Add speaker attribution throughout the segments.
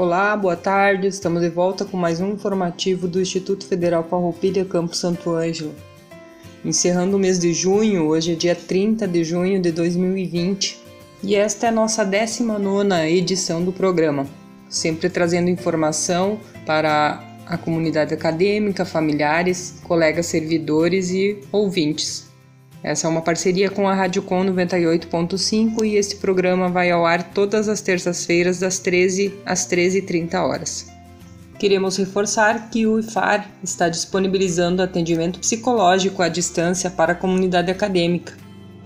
Speaker 1: Olá, boa tarde. Estamos de volta com mais um informativo do Instituto Federal Farroupilha Campo Santo Ângelo. Encerrando o mês de junho, hoje é dia 30 de junho de 2020 e esta é a nossa 19 edição do programa, sempre trazendo informação para a comunidade acadêmica, familiares, colegas servidores e ouvintes. Essa é uma parceria com a Rádio Com 98.5 e este programa vai ao ar todas as terças-feiras das 13 às 13h30 horas. Queremos reforçar que o IFAR está disponibilizando atendimento psicológico à distância para a comunidade acadêmica.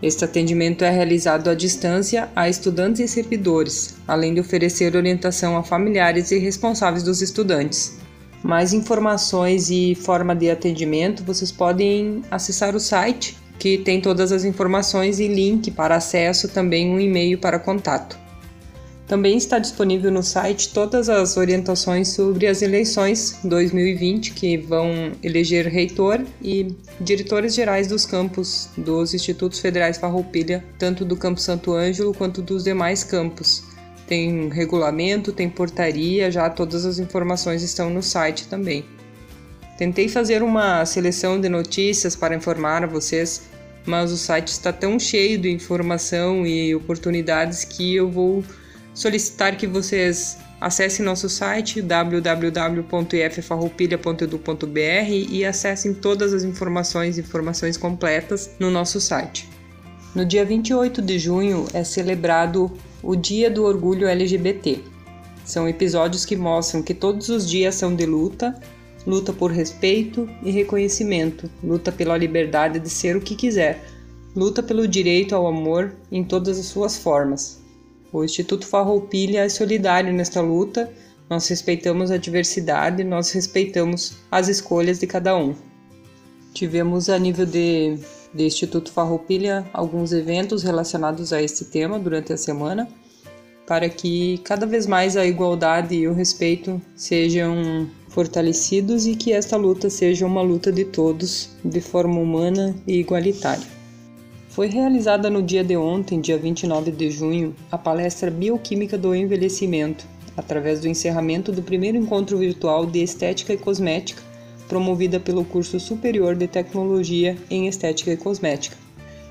Speaker 1: Este atendimento é realizado à distância a estudantes e servidores, além de oferecer orientação a familiares e responsáveis dos estudantes. Mais informações e forma de atendimento vocês podem acessar o site que tem todas as informações e link para acesso, também um e-mail para contato. Também está disponível no site todas as orientações sobre as eleições 2020 que vão eleger reitor e diretores gerais dos campos dos Institutos Federais Farroupilha, tanto do Campo Santo Ângelo quanto dos demais campos. Tem regulamento, tem portaria, já todas as informações estão no site também. Tentei fazer uma seleção de notícias para informar a vocês mas o site está tão cheio de informação e oportunidades que eu vou solicitar que vocês acessem nosso site www.iffarroupilha.edu.br e acessem todas as informações e informações completas no nosso site. No dia 28 de junho é celebrado o Dia do Orgulho LGBT. São episódios que mostram que todos os dias são de luta, luta por respeito e reconhecimento, luta pela liberdade de ser o que quiser, luta pelo direito ao amor em todas as suas formas. O Instituto Farroupilha é solidário nesta luta, nós respeitamos a diversidade, nós respeitamos as escolhas de cada um. Tivemos a nível de, de Instituto Farroupilha alguns eventos relacionados a este tema durante a semana, para que cada vez mais a igualdade e o respeito sejam fortalecidos e que esta luta seja uma luta de todos, de forma humana e igualitária. Foi realizada no dia de ontem, dia 29 de junho, a palestra Bioquímica do Envelhecimento, através do encerramento do primeiro encontro virtual de Estética e Cosmética, promovida pelo curso superior de Tecnologia em Estética e Cosmética.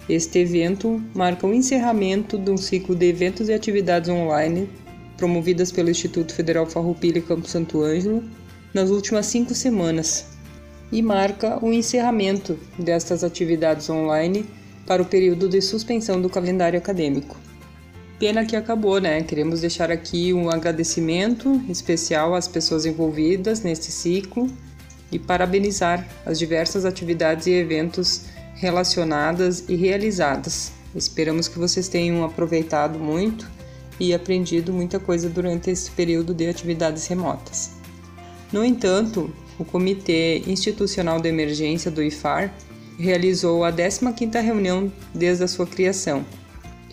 Speaker 1: Este evento marca o encerramento de um ciclo de eventos e atividades online promovidas pelo Instituto Federal Farroupilha Campo Santo Ângelo nas últimas cinco semanas e marca o encerramento destas atividades online para o período de suspensão do calendário acadêmico. Pena que acabou, né? Queremos deixar aqui um agradecimento especial às pessoas envolvidas neste ciclo e parabenizar as diversas atividades e eventos relacionadas e realizadas. Esperamos que vocês tenham aproveitado muito e aprendido muita coisa durante esse período de atividades remotas. No entanto, o Comitê Institucional de Emergência do IFAR realizou a 15ª reunião desde a sua criação.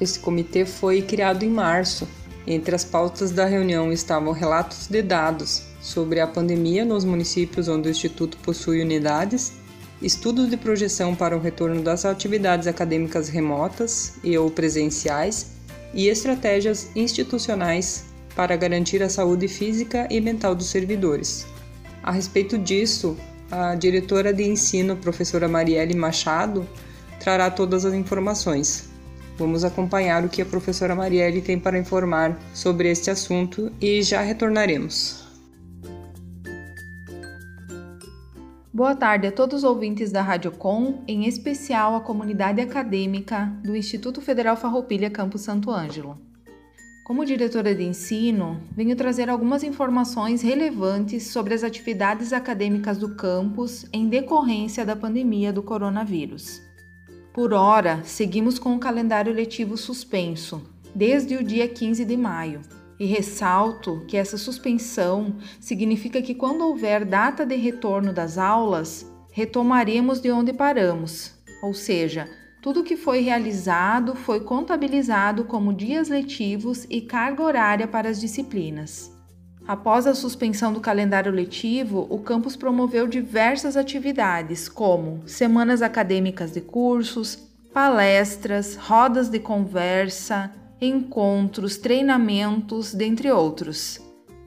Speaker 1: Esse comitê foi criado em março. Entre as pautas da reunião estavam relatos de dados sobre a pandemia nos municípios onde o Instituto possui unidades, estudos de projeção para o retorno das atividades acadêmicas remotas e ou presenciais e estratégias institucionais para garantir a saúde física e mental dos servidores. A respeito disso, a diretora de ensino, professora Marielle Machado, trará todas as informações. Vamos acompanhar o que a professora Marielle tem para informar sobre este assunto e já retornaremos.
Speaker 2: Boa tarde a todos os ouvintes da Rádio Com, em especial a comunidade acadêmica do Instituto Federal Farroupilha Campo Santo Ângelo. Como diretora de ensino, venho trazer algumas informações relevantes sobre as atividades acadêmicas do campus em decorrência da pandemia do coronavírus. Por hora, seguimos com o calendário letivo suspenso, desde o dia 15 de maio, E ressalto que essa suspensão significa que quando houver data de retorno das aulas, retomaremos de onde paramos, ou seja, tudo que foi realizado foi contabilizado como dias letivos e carga horária para as disciplinas. Após a suspensão do calendário letivo, o campus promoveu diversas atividades, como semanas acadêmicas de cursos, palestras, rodas de conversa, encontros, treinamentos, dentre outros.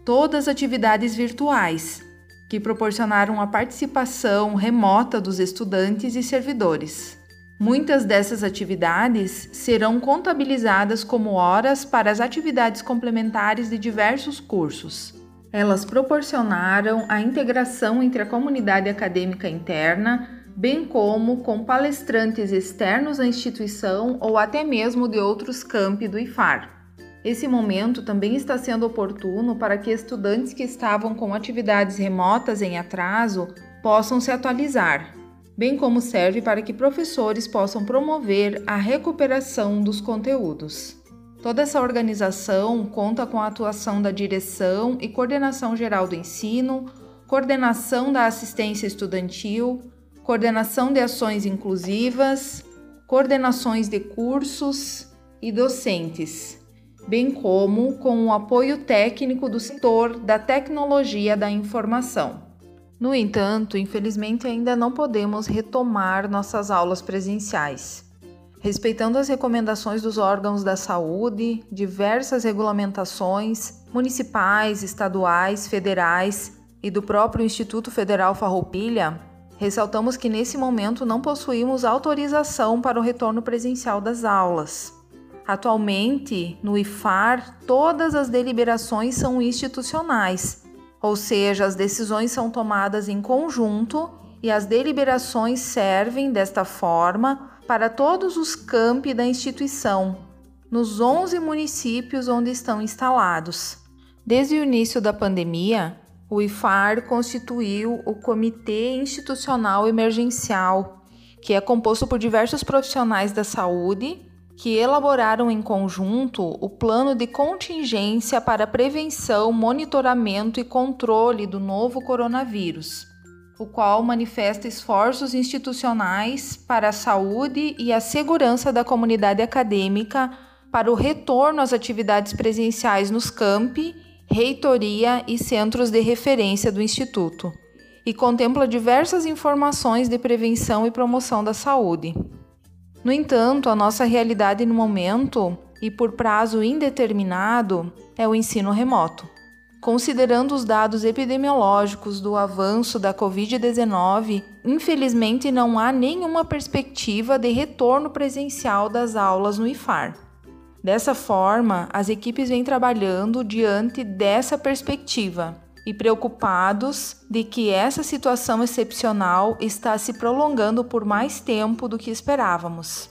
Speaker 2: Todas atividades virtuais, que proporcionaram a participação remota dos estudantes e servidores. Muitas dessas atividades serão contabilizadas como horas para as atividades complementares de diversos cursos. Elas proporcionaram a integração entre a comunidade acadêmica interna, bem como com palestrantes externos à instituição ou até mesmo de outros campi do IFAR. Esse momento também está sendo oportuno para que estudantes que estavam com atividades remotas em atraso possam se atualizar, bem como serve para que professores possam promover a recuperação dos conteúdos. Toda essa organização conta com a atuação da direção e coordenação geral do ensino, coordenação da assistência estudantil, coordenação de ações inclusivas, coordenações de cursos e docentes, bem como com o apoio técnico do setor da tecnologia da informação. No entanto, infelizmente ainda não podemos retomar nossas aulas presenciais. Respeitando as recomendações dos órgãos da saúde, diversas regulamentações municipais, estaduais, federais e do próprio Instituto Federal Farroupilha, ressaltamos que nesse momento não possuímos autorização para o retorno presencial das aulas. Atualmente, no IFAR, todas as deliberações são institucionais ou seja, as decisões são tomadas em conjunto e as deliberações servem desta forma para todos os campi da instituição, nos 11 municípios onde estão instalados. Desde o início da pandemia, o IFAR constituiu o Comitê Institucional Emergencial, que é composto por diversos profissionais da saúde que elaboraram em conjunto o plano de contingência para prevenção, monitoramento e controle do novo coronavírus, o qual manifesta esforços institucionais para a saúde e a segurança da comunidade acadêmica para o retorno às atividades presenciais nos campi, reitoria e centros de referência do Instituto, e contempla diversas informações de prevenção e promoção da saúde. No entanto, a nossa realidade no momento e por prazo indeterminado é o ensino remoto. Considerando os dados epidemiológicos do avanço da Covid-19, infelizmente não há nenhuma perspectiva de retorno presencial das aulas no IFAR. Dessa forma, as equipes vêm trabalhando diante dessa perspectiva e preocupados de que essa situação excepcional está se prolongando por mais tempo do que esperávamos.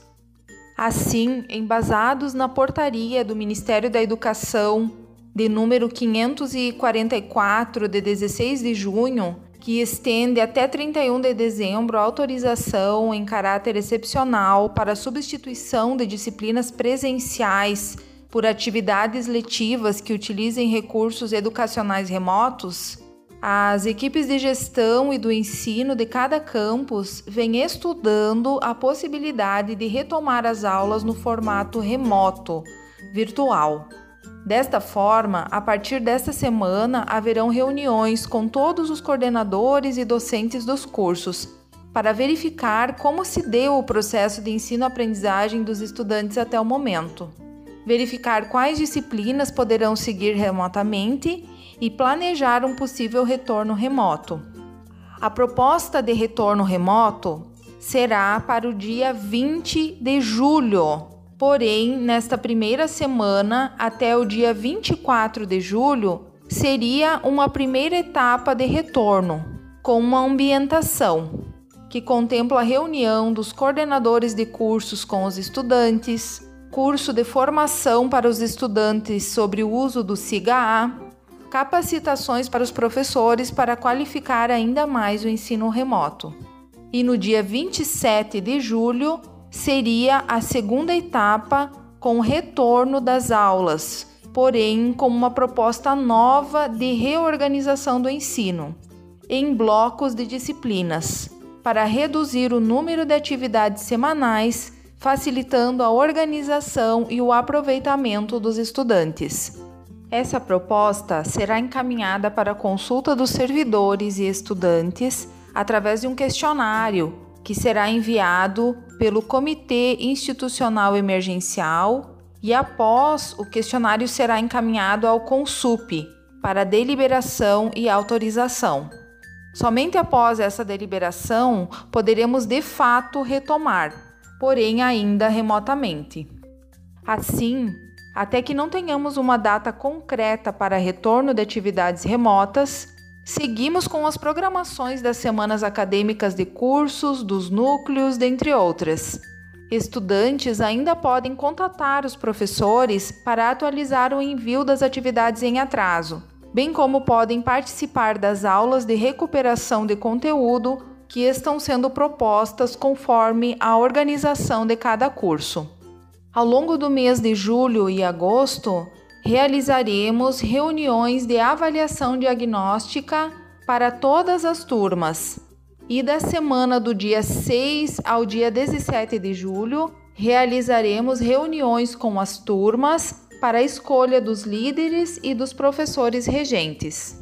Speaker 2: Assim, embasados na portaria do Ministério da Educação de número 544 de 16 de junho, que estende até 31 de dezembro a autorização em caráter excepcional para substituição de disciplinas presenciais por atividades letivas que utilizem recursos educacionais remotos, as equipes de gestão e do ensino de cada campus vêm estudando a possibilidade de retomar as aulas no formato remoto, virtual. Desta forma, a partir desta semana haverão reuniões com todos os coordenadores e docentes dos cursos para verificar como se deu o processo de ensino-aprendizagem dos estudantes até o momento verificar quais disciplinas poderão seguir remotamente e planejar um possível retorno remoto. A proposta de retorno remoto será para o dia 20 de julho. Porém, nesta primeira semana, até o dia 24 de julho, seria uma primeira etapa de retorno, com uma ambientação que contempla a reunião dos coordenadores de cursos com os estudantes, curso de formação para os estudantes sobre o uso do SIGA-A, capacitações para os professores para qualificar ainda mais o ensino remoto. E no dia 27 de julho seria a segunda etapa com retorno das aulas, porém com uma proposta nova de reorganização do ensino, em blocos de disciplinas, para reduzir o número de atividades semanais, facilitando a organização e o aproveitamento dos estudantes. Essa proposta será encaminhada para consulta dos servidores e estudantes através de um questionário que será enviado pelo Comitê Institucional Emergencial e após o questionário será encaminhado ao CONSUP para deliberação e autorização. Somente após essa deliberação poderemos de fato retomar, porém ainda remotamente. Assim, até que não tenhamos uma data concreta para retorno de atividades remotas, seguimos com as programações das semanas acadêmicas de cursos, dos núcleos, dentre outras. Estudantes ainda podem contatar os professores para atualizar o envio das atividades em atraso bem como podem participar das aulas de recuperação de conteúdo que estão sendo propostas conforme a organização de cada curso. Ao longo do mês de julho e agosto, realizaremos reuniões de avaliação diagnóstica para todas as turmas. E da semana do dia 6 ao dia 17 de julho, realizaremos reuniões com as turmas para a escolha dos líderes e dos professores regentes.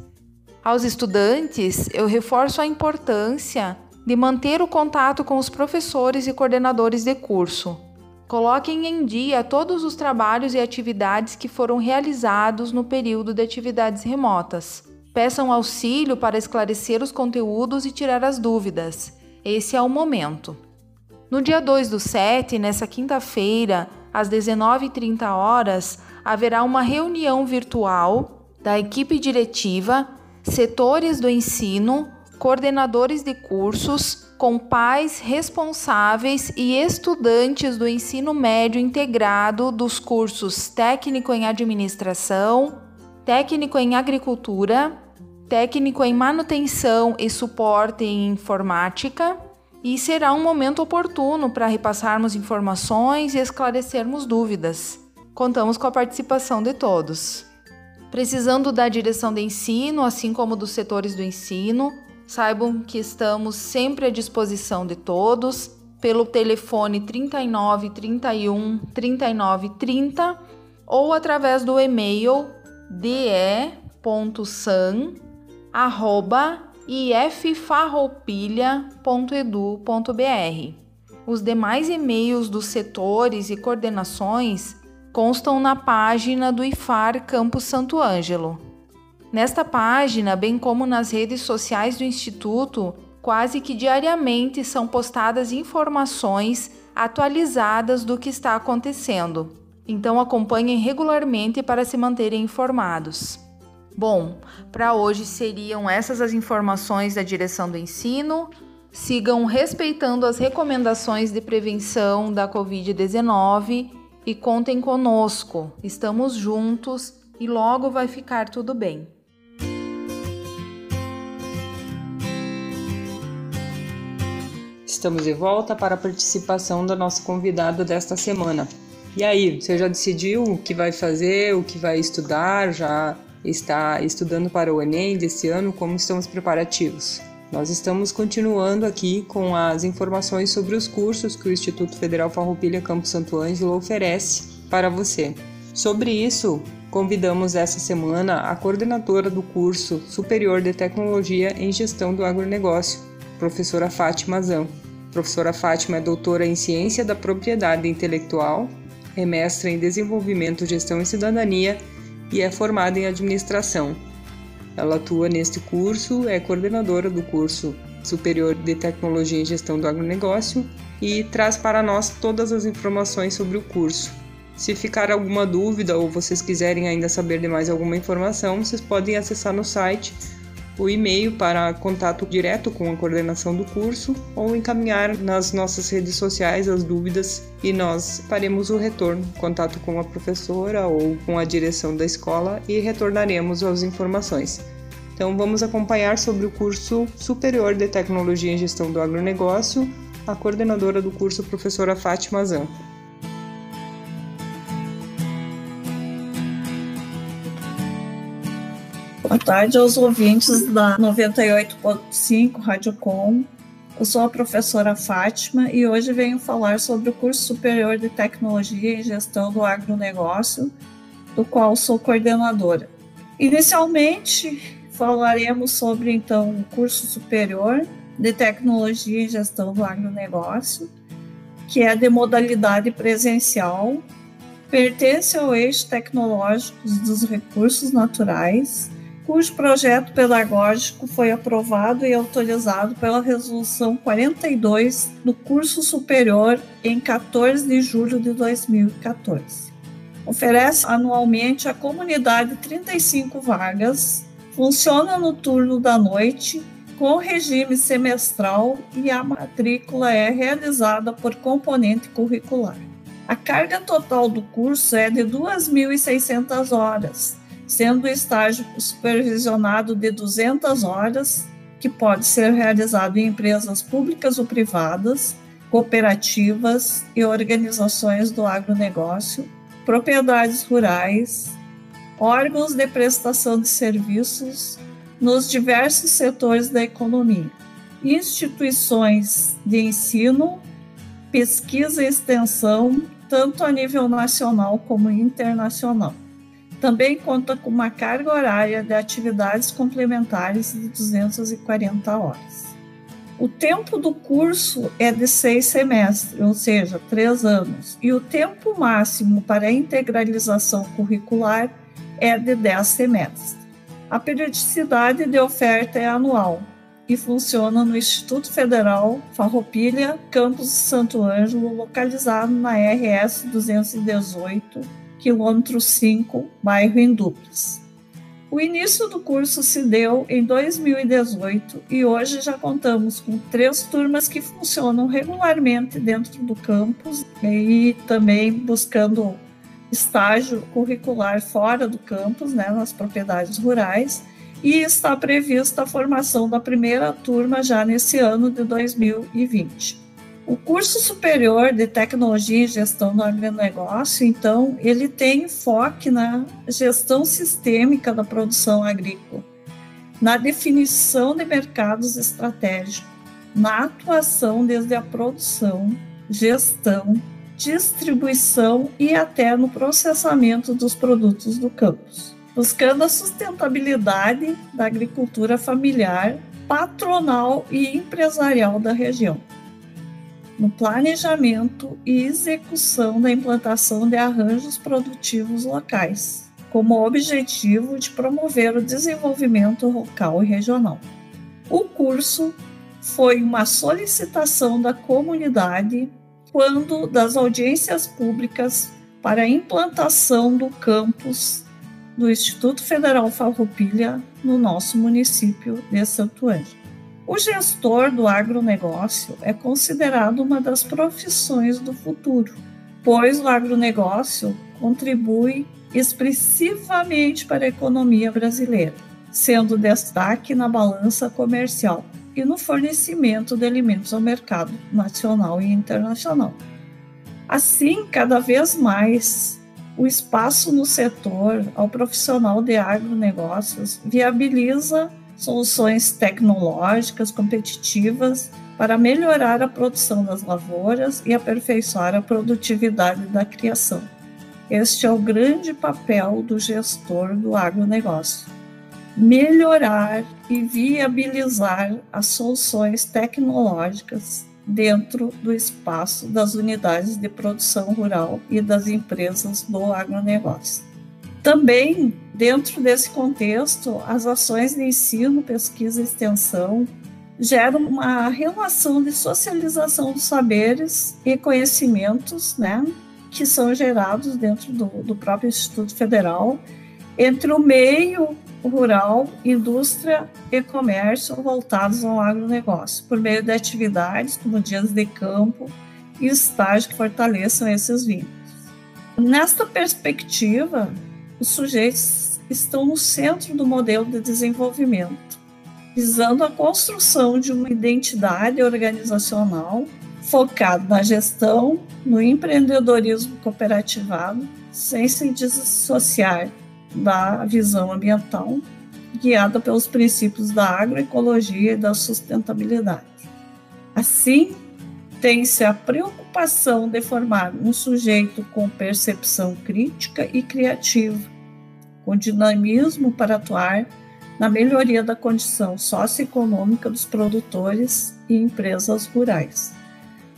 Speaker 2: Aos estudantes, eu reforço a importância de manter o contato com os professores e coordenadores de curso. Coloquem em dia todos os trabalhos e atividades que foram realizados no período de atividades remotas. Peçam auxílio para esclarecer os conteúdos e tirar as dúvidas. Esse é o momento. No dia 2 do 7, nessa quinta-feira, às 19h30, haverá uma reunião virtual da equipe diretiva, setores do ensino, coordenadores de cursos, com pais responsáveis e estudantes do ensino médio integrado dos cursos técnico em administração, técnico em agricultura, técnico em manutenção e suporte em informática, e será um momento oportuno para repassarmos informações e esclarecermos dúvidas. Contamos com a participação de todos. Precisando da direção de ensino, assim como dos setores do ensino, saibam que estamos sempre à disposição de todos pelo telefone 39 31 39 30 ou através do e-mail de.san@iffarroupilha.edu.br. Os demais e-mails dos setores e coordenações constam na página do IFAR Campus Santo Ângelo. Nesta página, bem como nas redes sociais do Instituto, quase que diariamente são postadas informações atualizadas do que está acontecendo. Então acompanhem regularmente para se manterem informados. Bom, para hoje seriam essas as informações da direção do ensino. Sigam respeitando as recomendações de prevenção da Covid-19 e contem conosco. Estamos juntos e logo vai ficar tudo bem.
Speaker 1: Estamos de volta para a participação da nossa convidada desta semana. E aí, você já decidiu o que vai fazer, o que vai estudar? Já está estudando para o Enem desse ano? Como estão os preparativos? Nós estamos continuando aqui com as informações sobre os cursos que o Instituto Federal Farroupilha Campo Santo Ângelo oferece para você. Sobre isso, convidamos essa semana a coordenadora do curso Superior de Tecnologia em Gestão do Agronegócio, professora Fátima Zan. Professora Fátima é doutora em Ciência da Propriedade Intelectual, é mestra em Desenvolvimento, Gestão e Cidadania e é formada em Administração ela atua neste curso, é coordenadora do curso Superior de Tecnologia e Gestão do Agronegócio e traz para nós todas as informações sobre o curso. Se ficar alguma dúvida ou vocês quiserem ainda saber de mais alguma informação, vocês podem acessar no site o e-mail para contato direto com a coordenação do curso ou encaminhar nas nossas redes sociais as dúvidas e nós faremos o retorno, contato com a professora ou com a direção da escola e retornaremos as informações. Então vamos acompanhar sobre o curso Superior de Tecnologia em Gestão do Agronegócio, a coordenadora do curso, professora Fátima Zan.
Speaker 3: Boa tarde aos ouvintes da 98.5 Rádio Com. Eu sou a professora Fátima e hoje venho falar sobre o curso superior de Tecnologia e Gestão do Agronegócio, do qual sou coordenadora. Inicialmente, falaremos sobre então o curso superior de Tecnologia e Gestão do Agronegócio, que é de modalidade presencial, pertence ao eixo tecnológico dos recursos naturais cujo projeto pedagógico foi aprovado e autorizado pela Resolução 42 do curso superior em 14 de julho de 2014. Oferece anualmente à comunidade 35 vagas, funciona no turno da noite, com regime semestral e a matrícula é realizada por componente curricular. A carga total do curso é de 2.600 horas, sendo o estágio supervisionado de 200 horas, que pode ser realizado em empresas públicas ou privadas, cooperativas e organizações do agronegócio, propriedades rurais, órgãos de prestação de serviços nos diversos setores da economia, instituições de ensino, pesquisa e extensão, tanto a nível nacional como internacional. Também conta com uma carga horária de atividades complementares de 240 horas. O tempo do curso é de seis semestres, ou seja, três anos, e o tempo máximo para a integralização curricular é de dez semestres. A periodicidade de oferta é anual e funciona no Instituto Federal Farroupilha, campus Santo Ângelo, localizado na RS 218, quilômetro 5, bairro em Duplas. O início do curso se deu em 2018 e hoje já contamos com três turmas que funcionam regularmente dentro do campus e também buscando estágio curricular fora do campus, né, nas propriedades rurais, e está prevista a formação da primeira turma já nesse ano de 2020. O curso superior de tecnologia e gestão do agronegócio, então, ele tem enfoque na gestão sistêmica da produção agrícola, na definição de mercados estratégicos, na atuação desde a produção, gestão, distribuição e até no processamento dos produtos do campus, buscando a sustentabilidade da agricultura familiar, patronal e empresarial da região no planejamento e execução da implantação de arranjos produtivos locais, como objetivo de promover o desenvolvimento local e regional. O curso foi uma solicitação da comunidade quando das audiências públicas para a implantação do campus do Instituto Federal Farroupilha no nosso município de Santo Ângelo. O gestor do agronegócio é considerado uma das profissões do futuro, pois o agronegócio contribui expressivamente para a economia brasileira, sendo destaque na balança comercial e no fornecimento de alimentos ao mercado nacional e internacional. Assim, cada vez mais, o espaço no setor ao profissional de agronegócios viabiliza soluções tecnológicas competitivas para melhorar a produção das lavouras e aperfeiçoar a produtividade da criação. Este é o grande papel do gestor do agronegócio. Melhorar e viabilizar as soluções tecnológicas dentro do espaço das unidades de produção rural e das empresas do agronegócio. Também, dentro desse contexto, as ações de ensino, pesquisa e extensão geram uma relação de socialização dos saberes e conhecimentos, né, que são gerados dentro do, do próprio Instituto Federal, entre o meio rural, indústria e comércio voltados ao agronegócio, por meio de atividades como dias de campo e estágio que fortaleçam esses vínculos. Nesta perspectiva, os sujeitos estão no centro do modelo de desenvolvimento, visando a construção de uma identidade organizacional focada na gestão, no empreendedorismo cooperativado, sem se dissociar da visão ambiental, guiada pelos princípios da agroecologia e da sustentabilidade. Assim, tem-se a preocupação de formar um sujeito com percepção crítica e criativa, com dinamismo para atuar na melhoria da condição socioeconômica dos produtores e empresas rurais,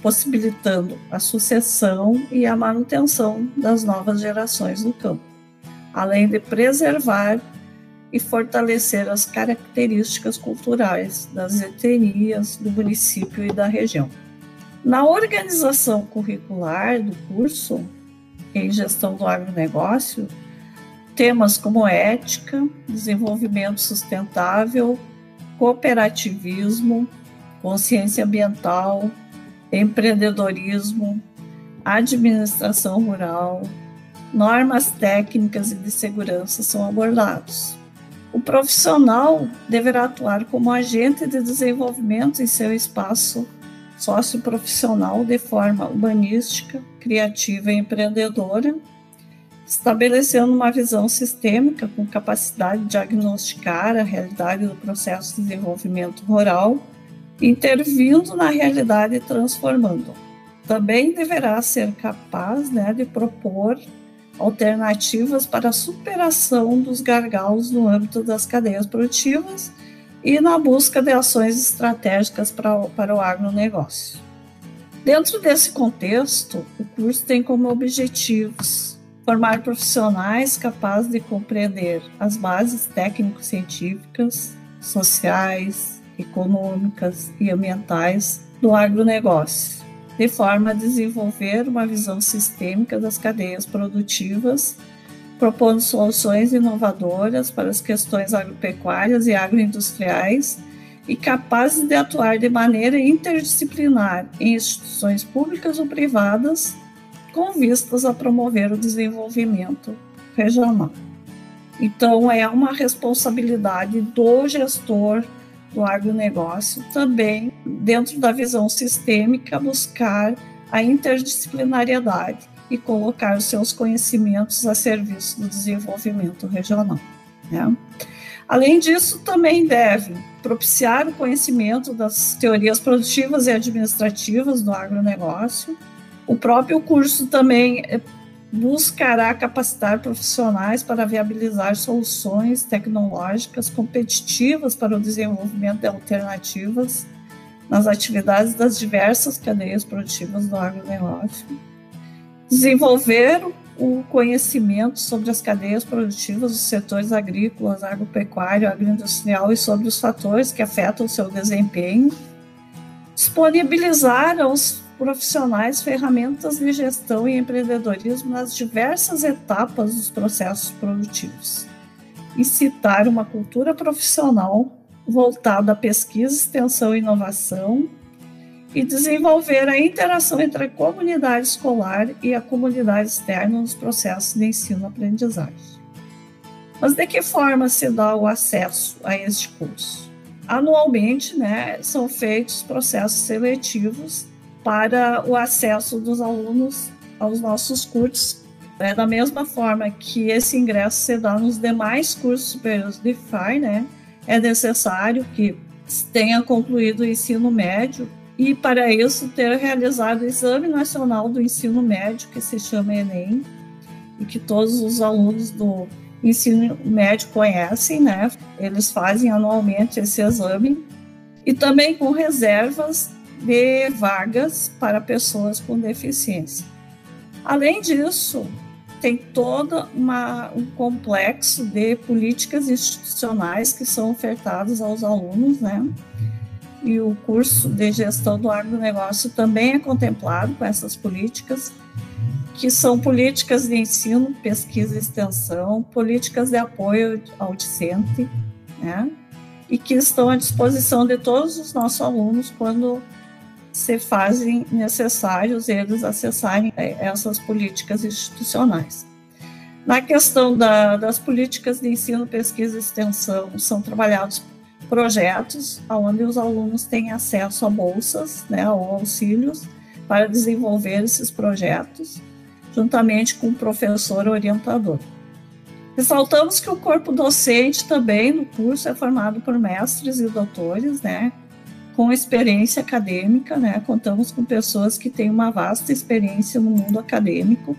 Speaker 3: possibilitando a sucessão e a manutenção das novas gerações no campo, além de preservar e fortalecer as características culturais das etnias do município e da região. Na organização curricular do curso em gestão do agronegócio, temas como ética, desenvolvimento sustentável, cooperativismo, consciência ambiental, empreendedorismo, administração rural, normas técnicas e de segurança são abordados. O profissional deverá atuar como agente de desenvolvimento em seu espaço socioprofissional de forma humanística, criativa e empreendedora, estabelecendo uma visão sistêmica com capacidade de diagnosticar a realidade do processo de desenvolvimento rural, intervindo na realidade e transformando. Também deverá ser capaz né, de propor alternativas para a superação dos gargalos no âmbito das cadeias produtivas e na busca de ações estratégicas para, para o agronegócio. Dentro desse contexto, o curso tem como objetivos formar profissionais capazes de compreender as bases técnico-científicas, sociais, econômicas e ambientais do agronegócio, de forma a desenvolver uma visão sistêmica das cadeias produtivas propondo soluções inovadoras para as questões agropecuárias e agroindustriais e capazes de atuar de maneira interdisciplinar em instituições públicas ou privadas com vistas a promover o desenvolvimento regional. Então, é uma responsabilidade do gestor do agronegócio também, dentro da visão sistêmica, buscar a interdisciplinariedade e colocar os seus conhecimentos a serviço do desenvolvimento regional. Né? Além disso, também deve propiciar o conhecimento das teorias produtivas e administrativas do agronegócio. O próprio curso também buscará capacitar profissionais para viabilizar soluções tecnológicas competitivas para o desenvolvimento de alternativas nas atividades das diversas cadeias produtivas do agronegócio. Desenvolver o conhecimento sobre as cadeias produtivas dos setores agrícolas, agropecuário, agroindustrial e sobre os fatores que afetam o seu desempenho, disponibilizar aos profissionais ferramentas de gestão e empreendedorismo nas diversas etapas dos processos produtivos, incitar uma cultura profissional voltada à pesquisa, extensão e inovação, e desenvolver a interação entre a comunidade escolar e a comunidade externa nos processos de ensino-aprendizagem. Mas de que forma se dá o acesso a este curso? Anualmente, né, são feitos processos seletivos para o acesso dos alunos aos nossos cursos, né, da mesma forma que esse ingresso se dá nos demais cursos superiores de FAI, né, é necessário que tenha concluído o ensino médio e para isso ter realizado o Exame Nacional do Ensino Médio, que se chama Enem, e que todos os alunos do ensino médio conhecem, né? Eles fazem anualmente esse exame. E também com reservas de vagas para pessoas com deficiência. Além disso, tem todo uma, um complexo de políticas institucionais que são ofertadas aos alunos, né? e o curso de gestão do agronegócio também é contemplado com essas políticas, que são políticas de ensino, pesquisa e extensão, políticas de apoio ao discente, né? e que estão à disposição de todos os nossos alunos quando se fazem necessários eles acessarem é, essas políticas institucionais. Na questão da, das políticas de ensino, pesquisa e extensão, são trabalhados projetos onde os alunos têm acesso a bolsas né, ou auxílios para desenvolver esses projetos, juntamente com o professor orientador. Ressaltamos que o corpo docente também no curso é formado por mestres e doutores, né, com experiência acadêmica, né, contamos com pessoas que têm uma vasta experiência no mundo acadêmico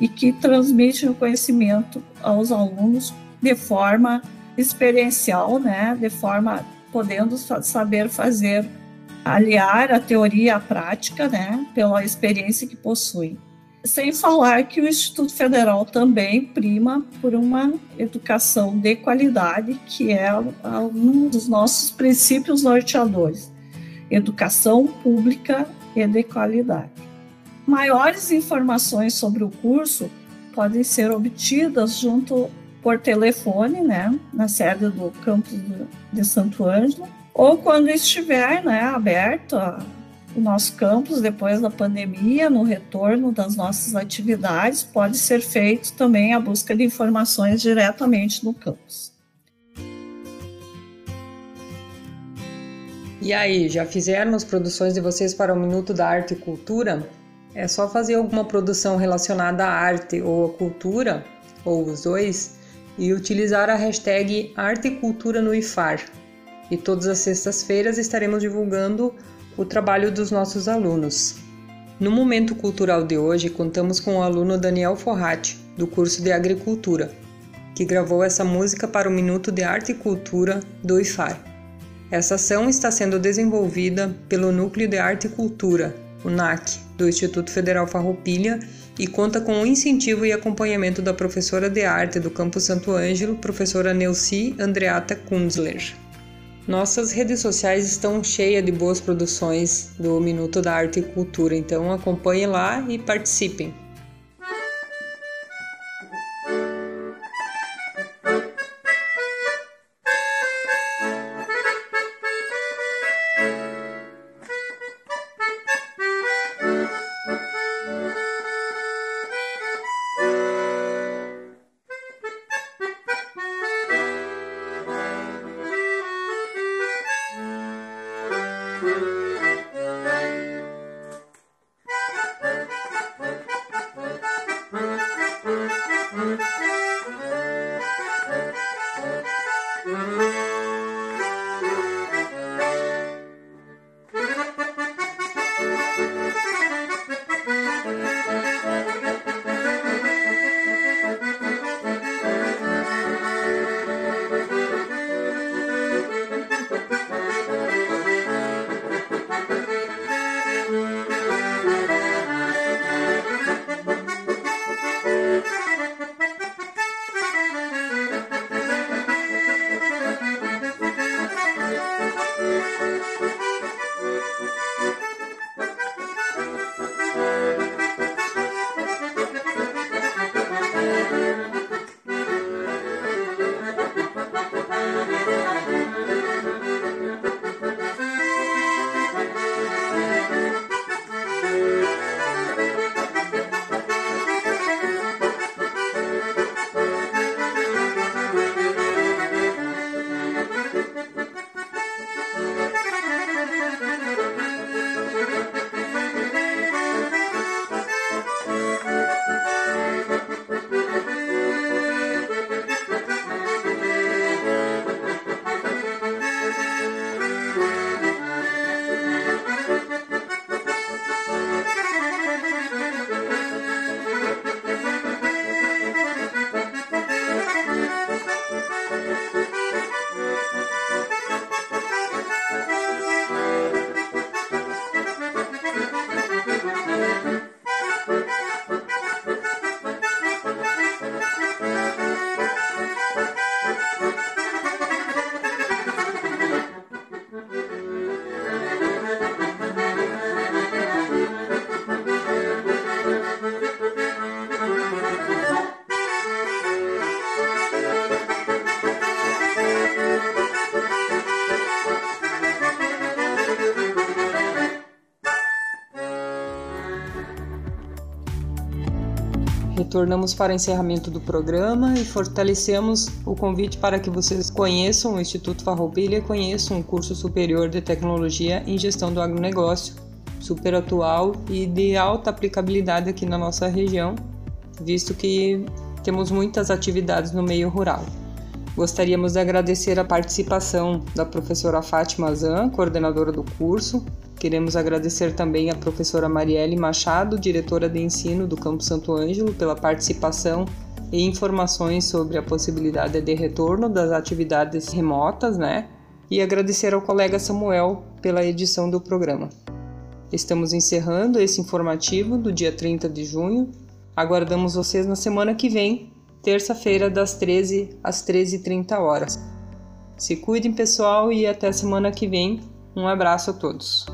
Speaker 3: e que transmitem o conhecimento aos alunos de forma experiencial, né, de forma podendo saber fazer aliar a teoria à prática, né, pela experiência que possuem. Sem falar que o Instituto Federal também prima por uma educação de qualidade, que é um dos nossos princípios norteadores. Educação pública e de qualidade. Maiores informações sobre o curso podem ser obtidas junto por telefone, né, na sede do campus de Santo Ângelo, ou quando estiver né, aberto a o nosso campus, depois da pandemia, no retorno das nossas atividades, pode ser feito também a busca de informações diretamente no campus.
Speaker 1: E aí, já fizeram as produções de vocês para o Minuto da Arte e Cultura? É só fazer alguma produção relacionada à arte ou à cultura, ou os dois, e utilizar a hashtag Arte e Cultura no IFAR. E todas as sextas-feiras estaremos divulgando o trabalho dos nossos alunos. No momento cultural de hoje, contamos com o aluno Daniel Forratti, do curso de Agricultura, que gravou essa música para o Minuto de Arte e Cultura do IFAR. Essa ação está sendo desenvolvida pelo Núcleo de Arte e Cultura, o NAC, do Instituto Federal Farroupilha e conta com o incentivo e acompanhamento da professora de arte do Campus Santo Ângelo, professora Neuci Andreata Kunzler. Nossas redes sociais estão cheias de boas produções do Minuto da Arte e Cultura, então acompanhem lá e participem. Retornamos para o encerramento do programa e fortalecemos o convite para que vocês conheçam o Instituto Farroupilha e conheçam o curso superior de tecnologia em gestão do agronegócio, super atual e de alta aplicabilidade aqui na nossa região, visto que temos muitas atividades no meio rural. Gostaríamos de agradecer a participação da professora Fátima Zan, coordenadora do curso. Queremos agradecer também a professora Marielle Machado, diretora de ensino do Campo Santo Ângelo, pela participação e informações sobre a possibilidade de retorno das atividades remotas, né? E agradecer ao colega Samuel pela edição do programa. Estamos encerrando esse informativo do dia 30 de junho. Aguardamos vocês na semana que vem terça-feira, das 13 às 13h30 horas. Se cuidem, pessoal, e até semana que vem. Um abraço a todos.